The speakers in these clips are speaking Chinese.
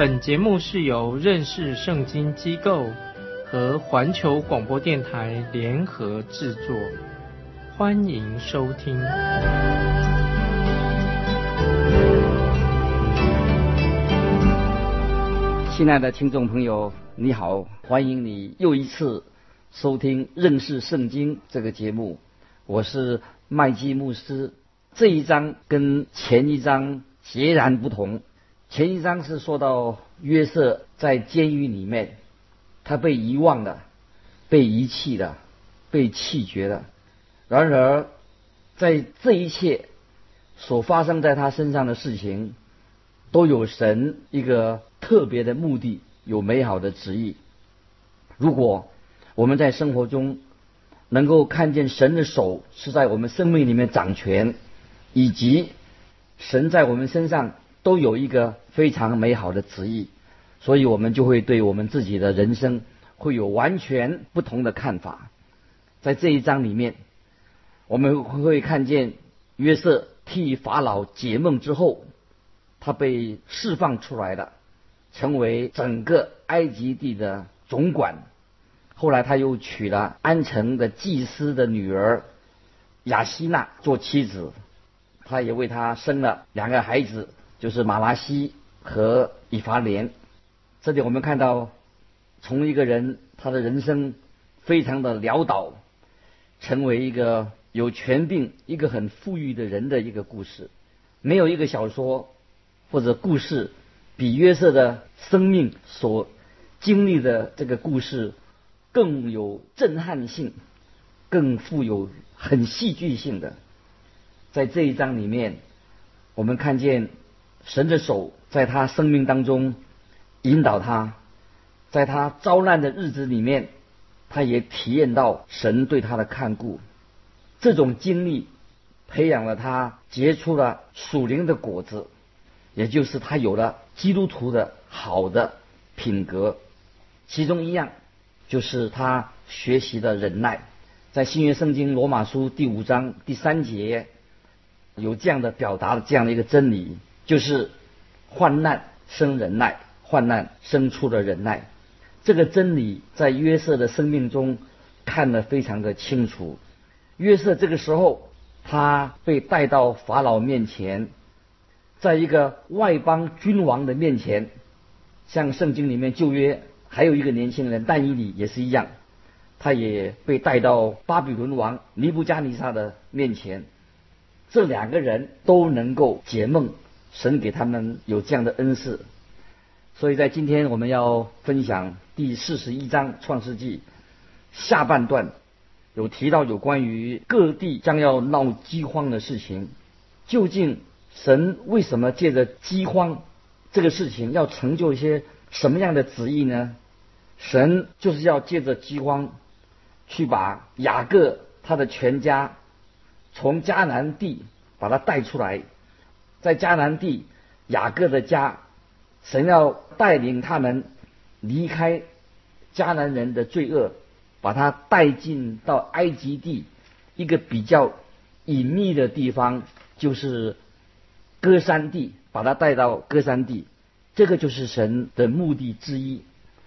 本节目是由认识圣经机构和环球广播电台联合制作，欢迎收听。亲爱的听众朋友，你好，欢迎你又一次收听认识圣经这个节目。我是麦基牧师。这一章跟前一章截然不同。前一章是说到约瑟在监狱里面，他被遗忘了，被遗弃了，被弃绝了。然而，在这一切所发生在他身上的事情，都有神一个特别的目的，有美好的旨意。如果我们在生活中能够看见神的手是在我们生命里面掌权，以及神在我们身上都有一个非常美好的旨意，所以我们就会对我们自己的人生会有完全不同的看法。在这一章里面，我们会看见约瑟替法老解梦之后。他被释放出来了，成为整个埃及地的总管。后来他又娶了安城的祭司的女儿雅西娜做妻子，他也为他生了两个孩子，就是马拉西和以法莲。这里我们看到，从一个人他的人生非常的潦倒，成为一个有权柄、一个很富裕的人的一个故事。没有一个小说。或者故事比约瑟的生命所经历的这个故事更有震撼性，更富有很戏剧性的。在这一章里面，我们看见神的手在他生命当中引导他，在他遭难的日子里面，他也体验到神对他的看顾。这种经历培养了他，结出了属灵的果子。也就是他有了基督徒的好的品格，其中一样就是他学习的忍耐。在新约圣经罗马书第五章第三节有这样的表达的这样的一个真理，就是患难生忍耐，患难生出了忍耐。这个真理在约瑟的生命中看得非常的清楚。约瑟这个时候他被带到法老面前。在一个外邦君王的面前，像圣经里面旧约还有一个年轻人但以理也是一样，他也被带到巴比伦王尼布加尼撒的面前。这两个人都能够解梦，神给他们有这样的恩赐。所以在今天我们要分享第四十一章创世纪下半段，有提到有关于各地将要闹饥荒的事情，究竟？神为什么借着饥荒这个事情要成就一些什么样的旨意呢？神就是要借着饥荒去把雅各他的全家从迦南地把他带出来，在迦南地雅各的家，神要带领他们离开迦南人的罪恶，把他带进到埃及地一个比较隐秘的地方，就是。歌山地，把他带到歌山地，这个就是神的目的之一。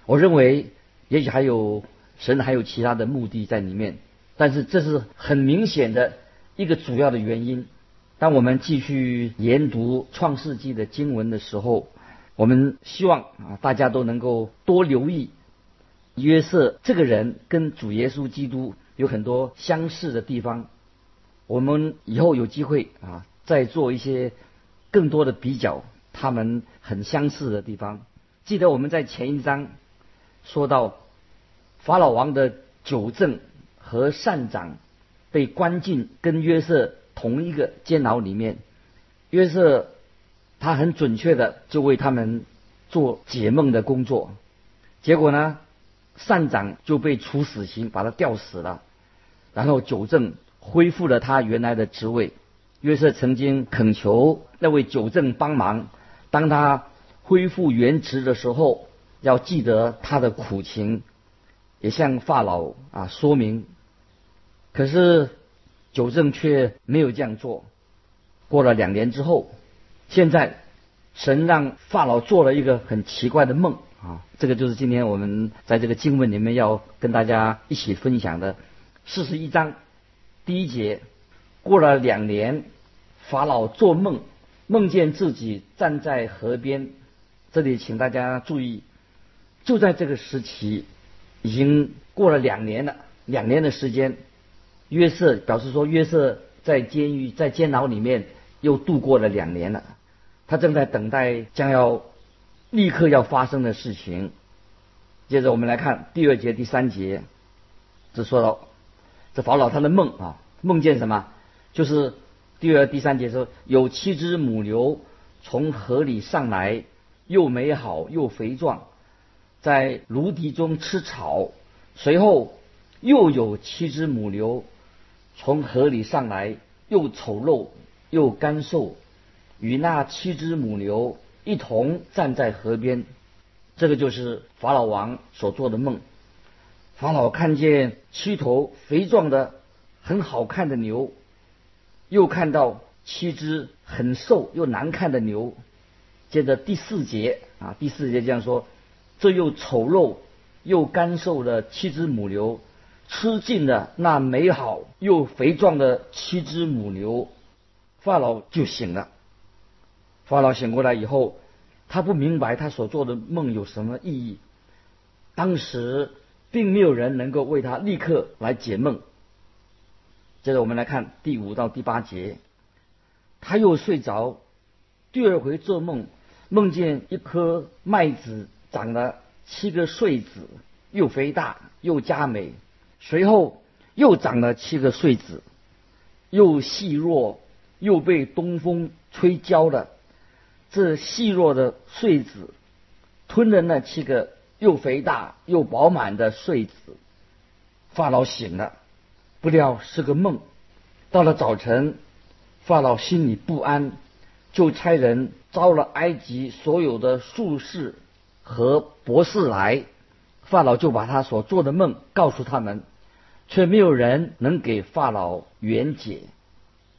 我认为，也许还有神还有其他的目的在里面，但是这是很明显的一个主要的原因。当我们继续研读创世纪的经文的时候，我们希望啊大家都能够多留意约瑟这个人跟主耶稣基督有很多相似的地方。我们以后有机会啊再做一些。更多的比较，他们很相似的地方。记得我们在前一章说到，法老王的九正和善长被关进跟约瑟同一个监牢里面，约瑟他很准确的就为他们做解梦的工作。结果呢，善长就被处死刑，把他吊死了。然后九正恢复了他原来的职位。约瑟曾经恳求那位九正帮忙，当他恢复原职的时候，要记得他的苦情，也向法老啊说明。可是九正却没有这样做。过了两年之后，现在神让法老做了一个很奇怪的梦啊，这个就是今天我们在这个经文里面要跟大家一起分享的四十一章第一节。过了两年。法老做梦，梦见自己站在河边。这里请大家注意，就在这个时期，已经过了两年了。两年的时间，约瑟表示说，约瑟在监狱、在监牢里面又度过了两年了。他正在等待将要立刻要发生的事情。接着我们来看第二节、第三节，这说到这法老他的梦啊，梦见什么？就是。第二、第三节说，有七只母牛从河里上来，又美好又肥壮，在芦荻中吃草。随后又有七只母牛从河里上来，又丑陋又干瘦，与那七只母牛一同站在河边。这个就是法老王所做的梦。法老看见七头肥壮的、很好看的牛。又看到七只很瘦又难看的牛，接着第四节啊，第四节这样说：这又丑陋又干瘦的七只母牛，吃尽了那美好又肥壮的七只母牛，法老就醒了。法老醒过来以后，他不明白他所做的梦有什么意义。当时并没有人能够为他立刻来解梦。接着我们来看第五到第八节，他又睡着，第二回做梦，梦见一颗麦子长了七个穗子，又肥大又佳美。随后又长了七个穗子，又细弱，又被东风吹焦了。这细弱的穗子吞了那七个又肥大又饱满的穗子，法老醒了。不料是个梦。到了早晨，法老心里不安，就差人招了埃及所有的术士和博士来。法老就把他所做的梦告诉他们，却没有人能给法老圆解。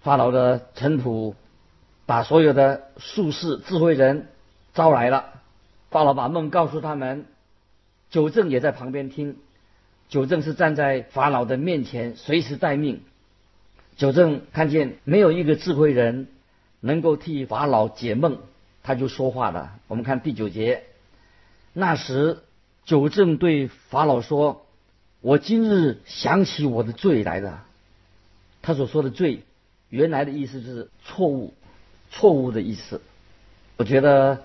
法老的臣仆把所有的术士、智慧人招来了。法老把梦告诉他们，九正也在旁边听。九正是站在法老的面前，随时待命。九正看见没有一个智慧人能够替法老解梦，他就说话了。我们看第九节，那时九正对法老说：“我今日想起我的罪来了。”他所说的罪，原来的意思就是错误，错误的意思。我觉得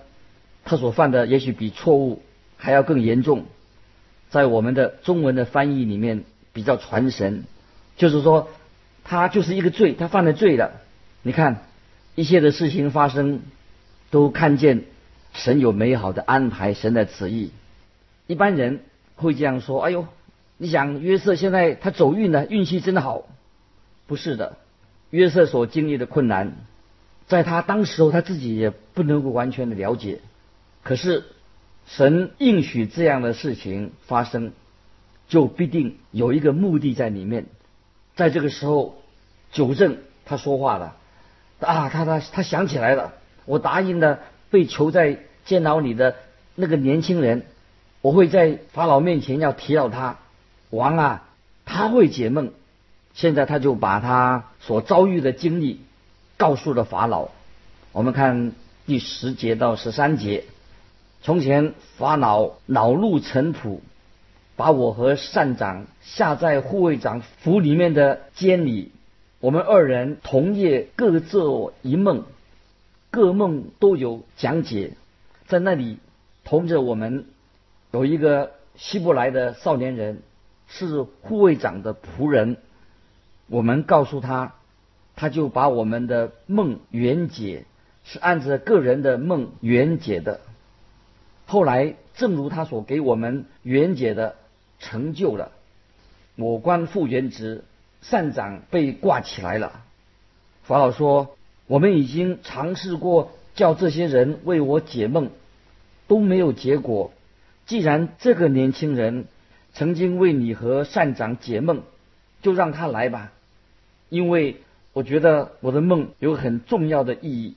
他所犯的也许比错误还要更严重。在我们的中文的翻译里面比较传神，就是说他就是一个罪，他犯了罪了。你看一切的事情发生，都看见神有美好的安排，神的旨意。一般人会这样说：“哎呦，你想约瑟现在他走运了，运气真的好。”不是的，约瑟所经历的困难，在他当时候他自己也不能够完全的了解。可是。神应许这样的事情发生，就必定有一个目的在里面。在这个时候，纠正他说话了，啊，他他他想起来了，我答应了被囚在监牢里的那个年轻人，我会在法老面前要提到他，王啊，他会解梦。现在他就把他所遭遇的经历告诉了法老。我们看第十节到十三节。从前法老恼怒尘土，把我和善长下在护卫长府里面的监里。我们二人同夜各做一梦，各梦都有讲解。在那里同着我们有一个希伯来的少年人，是护卫长的仆人。我们告诉他，他就把我们的梦圆解，是按着个人的梦圆解的。后来正如他所给我们原解的成就了。我官复原职，善长被挂起来了。法老说：“我们已经尝试过叫这些人为我解梦，都没有结果。既然这个年轻人曾经为你和善长解梦，就让他来吧，因为我觉得我的梦有很重要的意义。”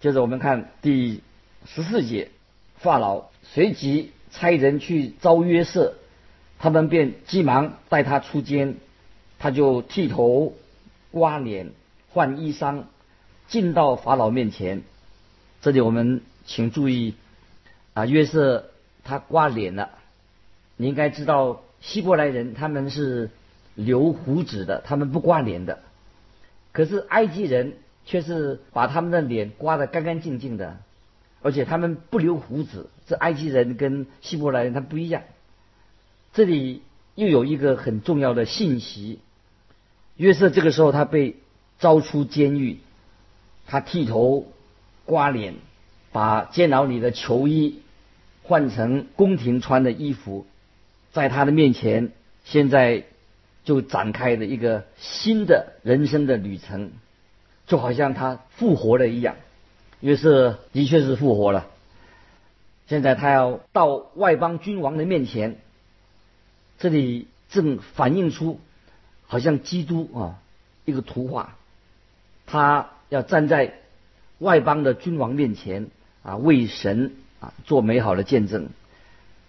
接着我们看第十四节，法老随即差人去招约瑟。他们便急忙带他出监，他就剃头、刮脸、换衣裳，进到法老面前。这里我们请注意，啊，约瑟他刮脸了。你应该知道，希伯来人他们是留胡子的，他们不刮脸的。可是埃及人却是把他们的脸刮得干干净净的，而且他们不留胡子。这埃及人跟希伯来人他不一样。这里又有一个很重要的信息：约瑟这个时候他被招出监狱，他剃头、刮脸，把监牢里的囚衣换成宫廷穿的衣服，在他的面前，现在就展开了一个新的人生的旅程，就好像他复活了一样。约瑟的确是复活了，现在他要到外邦君王的面前。这里正反映出，好像基督啊一个图画，他要站在外邦的君王面前啊，为神啊做美好的见证。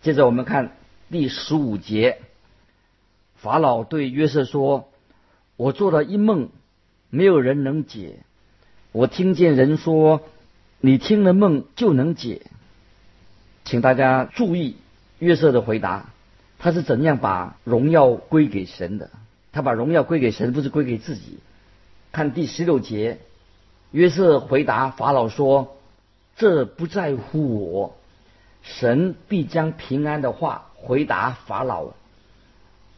接着我们看第十五节，法老对约瑟说：“我做了一梦，没有人能解。我听见人说，你听了梦就能解。”请大家注意约瑟的回答。他是怎样把荣耀归给神的？他把荣耀归给神，不是归给自己。看第十六节，约瑟回答法老说：“这不在乎我，神必将平安的话回答法老。”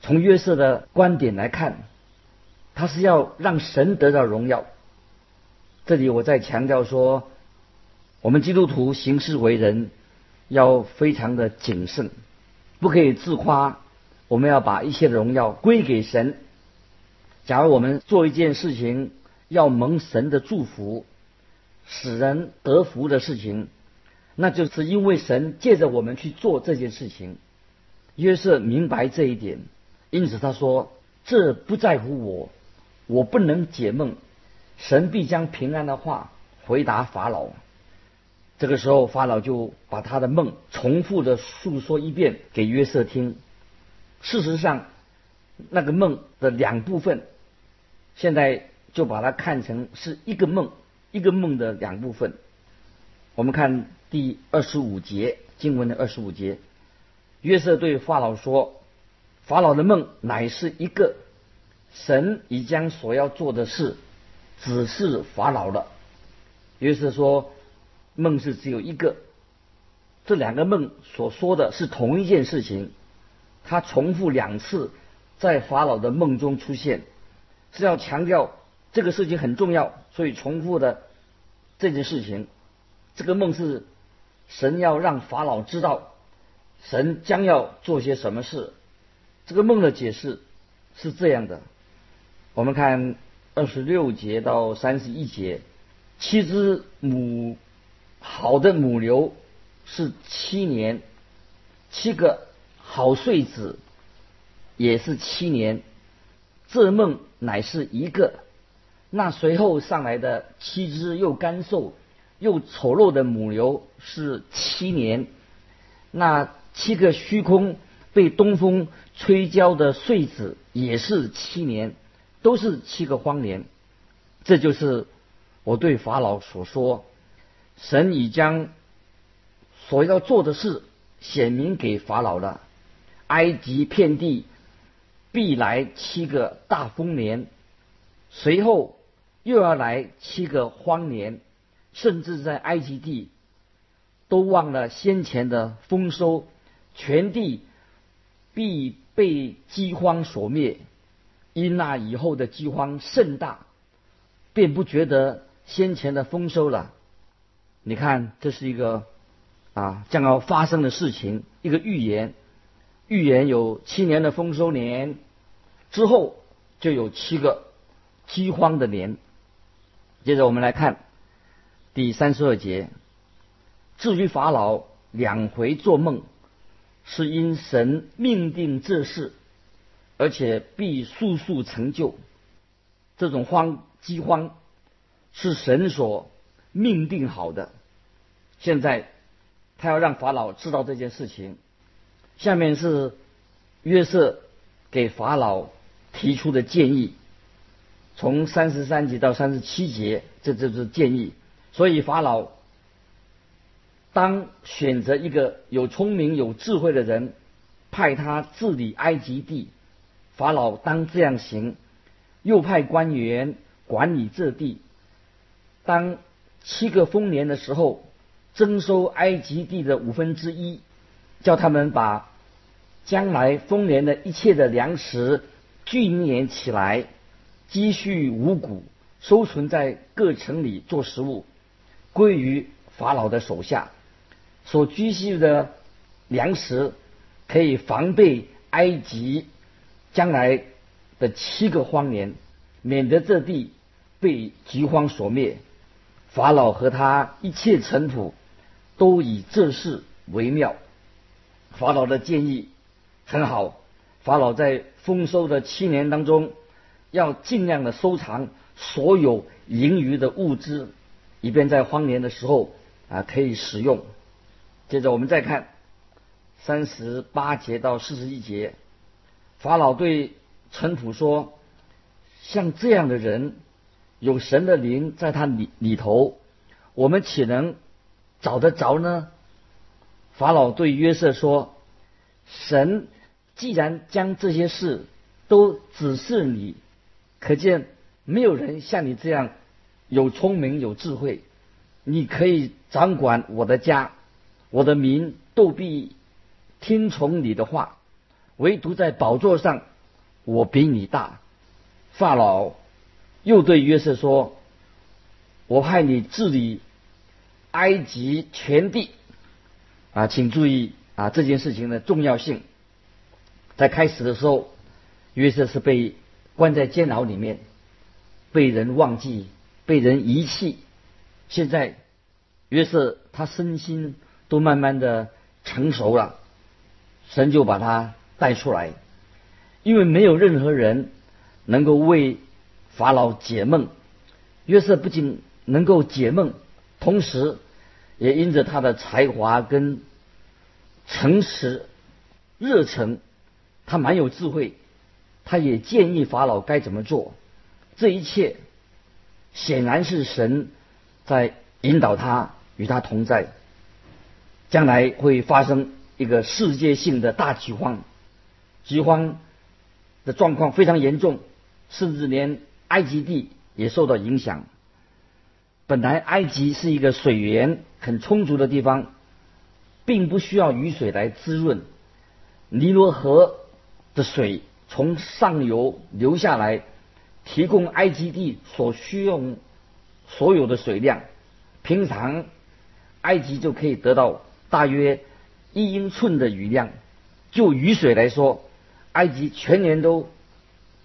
从约瑟的观点来看，他是要让神得到荣耀。这里我再强调说，我们基督徒行事为人要非常的谨慎。不可以自夸，我们要把一切的荣耀归给神。假如我们做一件事情要蒙神的祝福，使人得福的事情，那就是因为神借着我们去做这件事情。约瑟明白这一点，因此他说：“这不在乎我，我不能解梦，神必将平安的话回答法老。”这个时候，法老就把他的梦重复的诉说一遍给约瑟听。事实上，那个梦的两部分，现在就把它看成是一个梦，一个梦的两部分。我们看第二十五节经文的二十五节，约瑟对法老说：“法老的梦乃是一个神已将所要做的事指示法老了。”约瑟说。梦是只有一个，这两个梦所说的是同一件事情，他重复两次在法老的梦中出现，是要强调这个事情很重要，所以重复的这件事情，这个梦是神要让法老知道神将要做些什么事。这个梦的解释是这样的，我们看二十六节到三十一节，七只母。好的母牛是七年，七个好穗子也是七年。这梦乃是一个，那随后上来的七只又干瘦又丑陋的母牛是七年。那七个虚空被东风吹焦的穗子也是七年，都是七个荒年。这就是我对法老所说。神已将所要做的事显明给法老了。埃及遍地必来七个大丰年，随后又要来七个荒年，甚至在埃及地都忘了先前的丰收，全地必被饥荒所灭。因那以后的饥荒甚大，便不觉得先前的丰收了。你看，这是一个啊将要发生的事情，一个预言。预言有七年的丰收年，之后就有七个饥荒的年。接着我们来看第三十二节。至于法老两回做梦，是因神命定这事，而且必速速成就。这种荒饥荒是神所命定好的。现在他要让法老知道这件事情。下面是约瑟给法老提出的建议，从三十三节到三十七节，这就是建议。所以法老。当选择一个有聪明有智慧的人，派他治理埃及地，法老当这样行；又派官员管理这地。当七个丰年的时候，征收埃及地的五分之一，叫他们把将来丰年的一切的粮食聚敛起来，积蓄五谷，收存在各城里做食物，归于法老的手下。所积蓄的粮食可以防备埃及将来的七个荒年，免得这地被饥荒所灭。法老和他一切臣仆都以这事为妙。法老的建议很好。法老在丰收的七年当中，要尽量的收藏所有盈余的物资，以便在荒年的时候啊可以使用。接着我们再看三十八节到四十一节，法老对臣仆说：“像这样的人，有神的灵在他里里头，我们岂能找得着呢？”法老对约瑟说：“神既然将这些事都指示你，可见没有人像你这样有聪明有智慧，你可以掌管我的家。”我的民都必听从你的话，唯独在宝座上，我比你大。法老又对约瑟说：“我派你治理埃及全地。”啊，请注意啊，这件事情的重要性。在开始的时候，约瑟是被关在监牢里面，被人忘记，被人遗弃。现在约瑟他身心。都慢慢的成熟了，神就把他带出来，因为没有任何人能够为法老解梦。约瑟不仅能够解梦，同时也因着他的才华跟诚实、热忱，他蛮有智慧，他也建议法老该怎么做。这一切显然是神在引导他，与他同在。将来会发生一个世界性的大饥荒，饥荒的状况非常严重，甚至连埃及地也受到影响。本来埃及是一个水源很充足的地方，并不需要雨水来滋润。尼罗河的水从上游流下来，提供埃及地所需用所有的水量。平常埃及就可以得到。大约一英寸的雨量，就雨水来说，埃及全年都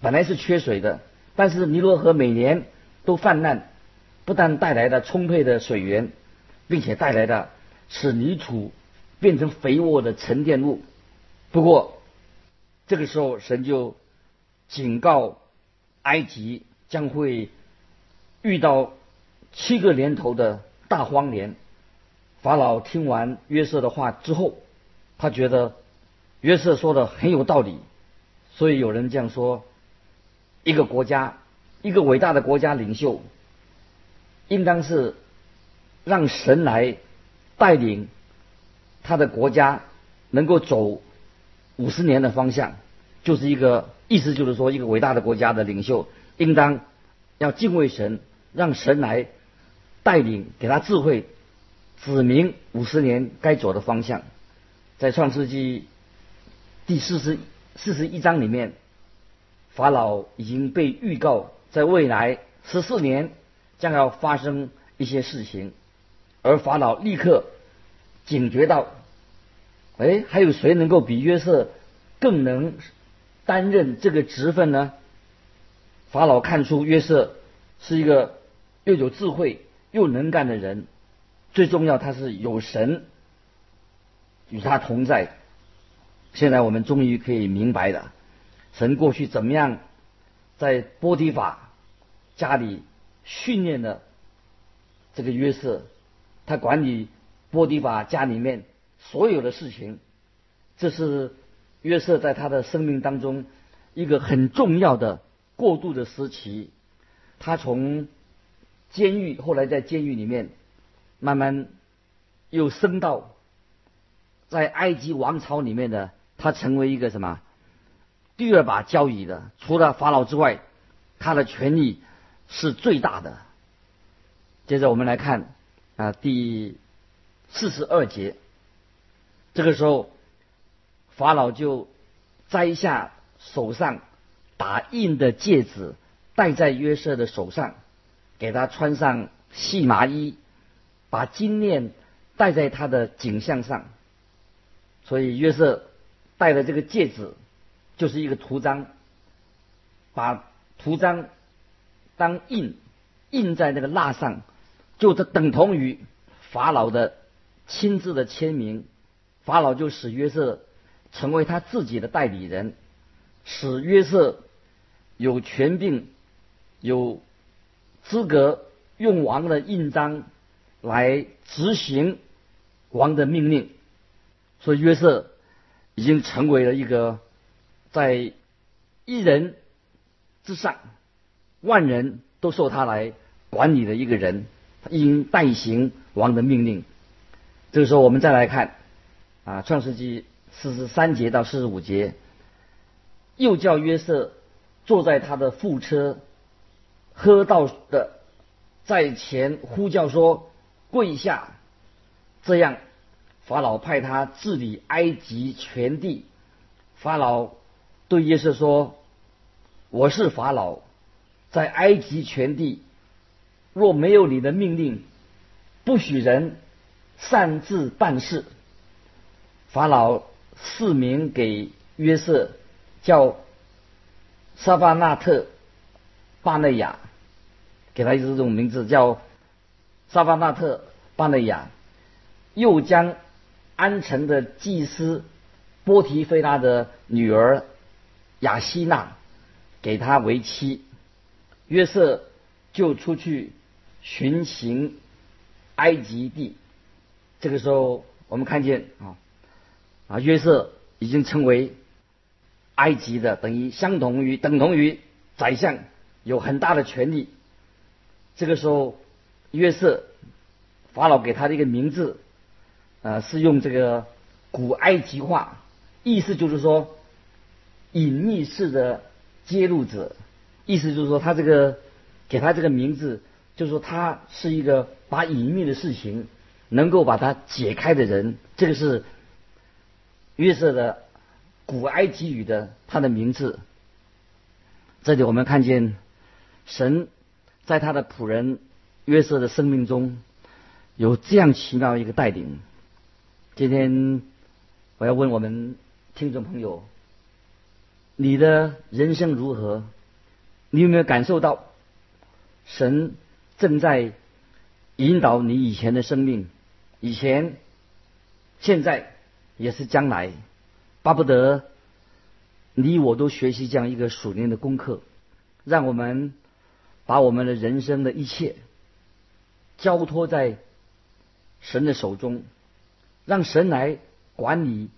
本来是缺水的，但是尼罗河每年都泛滥，不但带来了充沛的水源，并且带来了使泥土变成肥沃的沉淀物。不过这个时候，神就警告埃及将会遇到七个年头的大荒年。法老听完约瑟的话之后，他觉得约瑟说的很有道理，所以有人这样说：一个国家，一个伟大的国家领袖，应当是让神来带领他的国家能够走五十年的方向，就是一个意思，就是说一个伟大的国家的领袖应当要敬畏神，让神来带领，给他智慧。指明五十年该走的方向，在创世纪第四十四十一章里面，法老已经被预告在未来十四年将要发生一些事情，而法老立刻警觉到，哎，还有谁能够比约瑟更能担任这个职分呢？法老看出约瑟是一个又有智慧又能干的人，最重要他是有神与他同在。现在我们终于可以明白了，神过去怎么样在波提法家里训练的这个约瑟，他管理波提法家里面所有的事情，这是约瑟在他的生命当中一个很重要的。过渡的时期，他从监狱，后来在监狱里面，慢慢又升到在埃及王朝里面的，他成为一个什么第二把交椅的？除了法老之外，他的权力是最大的。接着我们来看啊，第四十二节，这个时候法老就摘下手上。打印的戒指戴在约瑟的手上，给他穿上细麻衣，把金链戴在他的颈项上。所以约瑟戴的这个戒指就是一个图章，把图章当印印在那个蜡上，就等同于法老的亲自的签名。法老就使约瑟成为他自己的代理人，使约瑟。有权柄，有资格用王的印章来执行王的命令，所以约瑟已经成为了一个在一人之上，万人都受他来管理的一个人，他应代行王的命令。这个时候，我们再来看啊，《创世纪》四十三节到四十五节，又叫约瑟。坐在他的副车，喝到的在前呼叫说：“跪下！”这样，法老派他治理埃及全地。法老对约瑟说：“我是法老，在埃及全地，若没有你的命令，不许人擅自办事。”法老赐名给约瑟，叫。沙巴纳特巴内亚，给他一这种名字叫萨巴纳特巴内亚，又将安城的祭司波提菲拉的女儿雅西娜给他为妻。约瑟就出去巡行埃及地。这个时候，我们看见啊啊，约瑟已经成为。埃及的等于相同于等同于宰相，有很大的权力。这个时候，约瑟法老给他的一个名字，呃，是用这个古埃及话，意思就是说隐秘式的揭露者，意思就是说他这个给他这个名字，就是说他是一个把隐秘的事情能够把它解开的人。这个是约瑟的。古埃及语的他的名字，这里我们看见神在他的仆人约瑟的生命中有这样奇妙一个带领。今天我要问我们听众朋友：你的人生如何？你有没有感受到神正在引导你以前的生命？以前、现在也是将来。巴不得你我都学习这样一个属灵的功课，让我们把我们的人生的一切交托在神的手中，让神来管理、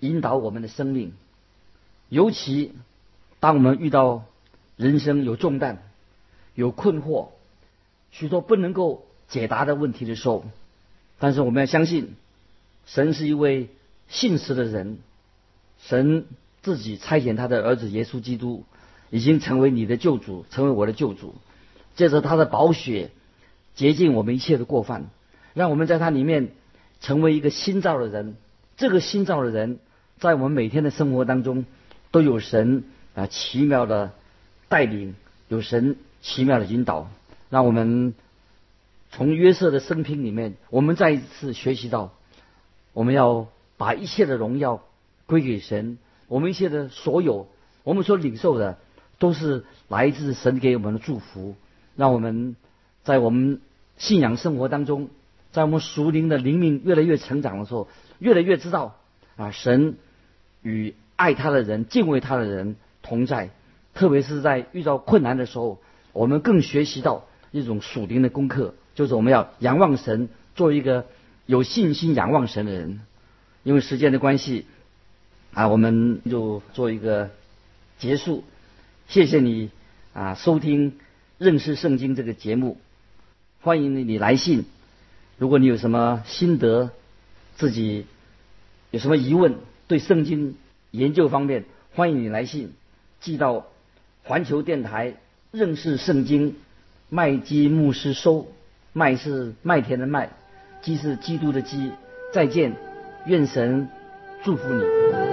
引导我们的生命。尤其当我们遇到人生有重担、有困惑、许多不能够解答的问题的时候，但是我们要相信，神是一位信实的人。神自己差遣他的儿子耶稣基督，已经成为你的救主，成为我的救主。借着他的宝血洁净我们一切的过犯，让我们在他里面成为一个新造的人。这个新造的人，在我们每天的生活当中，都有神啊奇妙的带领，有神奇妙的引导。让我们从约瑟的生平里面，我们再一次学习到我们要把一切的荣耀归给神。我们一切的所有，我们所领受的，都是来自神给我们的祝福。让我们在我们信仰生活当中，在我们属灵的灵命越来越成长的时候，越来越知道啊，神与爱他的人、敬畏他的人同在。特别是在遇到困难的时候，我们更学习到一种属灵的功课，就是我们要仰望神，做一个有信心仰望神的人。因为时间的关系，啊，我们就做一个结束。谢谢你啊，收听认识圣经这个节目。欢迎你来信，如果你有什么心得，自己有什么疑问，对圣经研究方面，欢迎你来信寄到。环球电台认识圣经，麦基牧师收，麦是麦田的麦，基是基督的基。再见，愿神祝福你。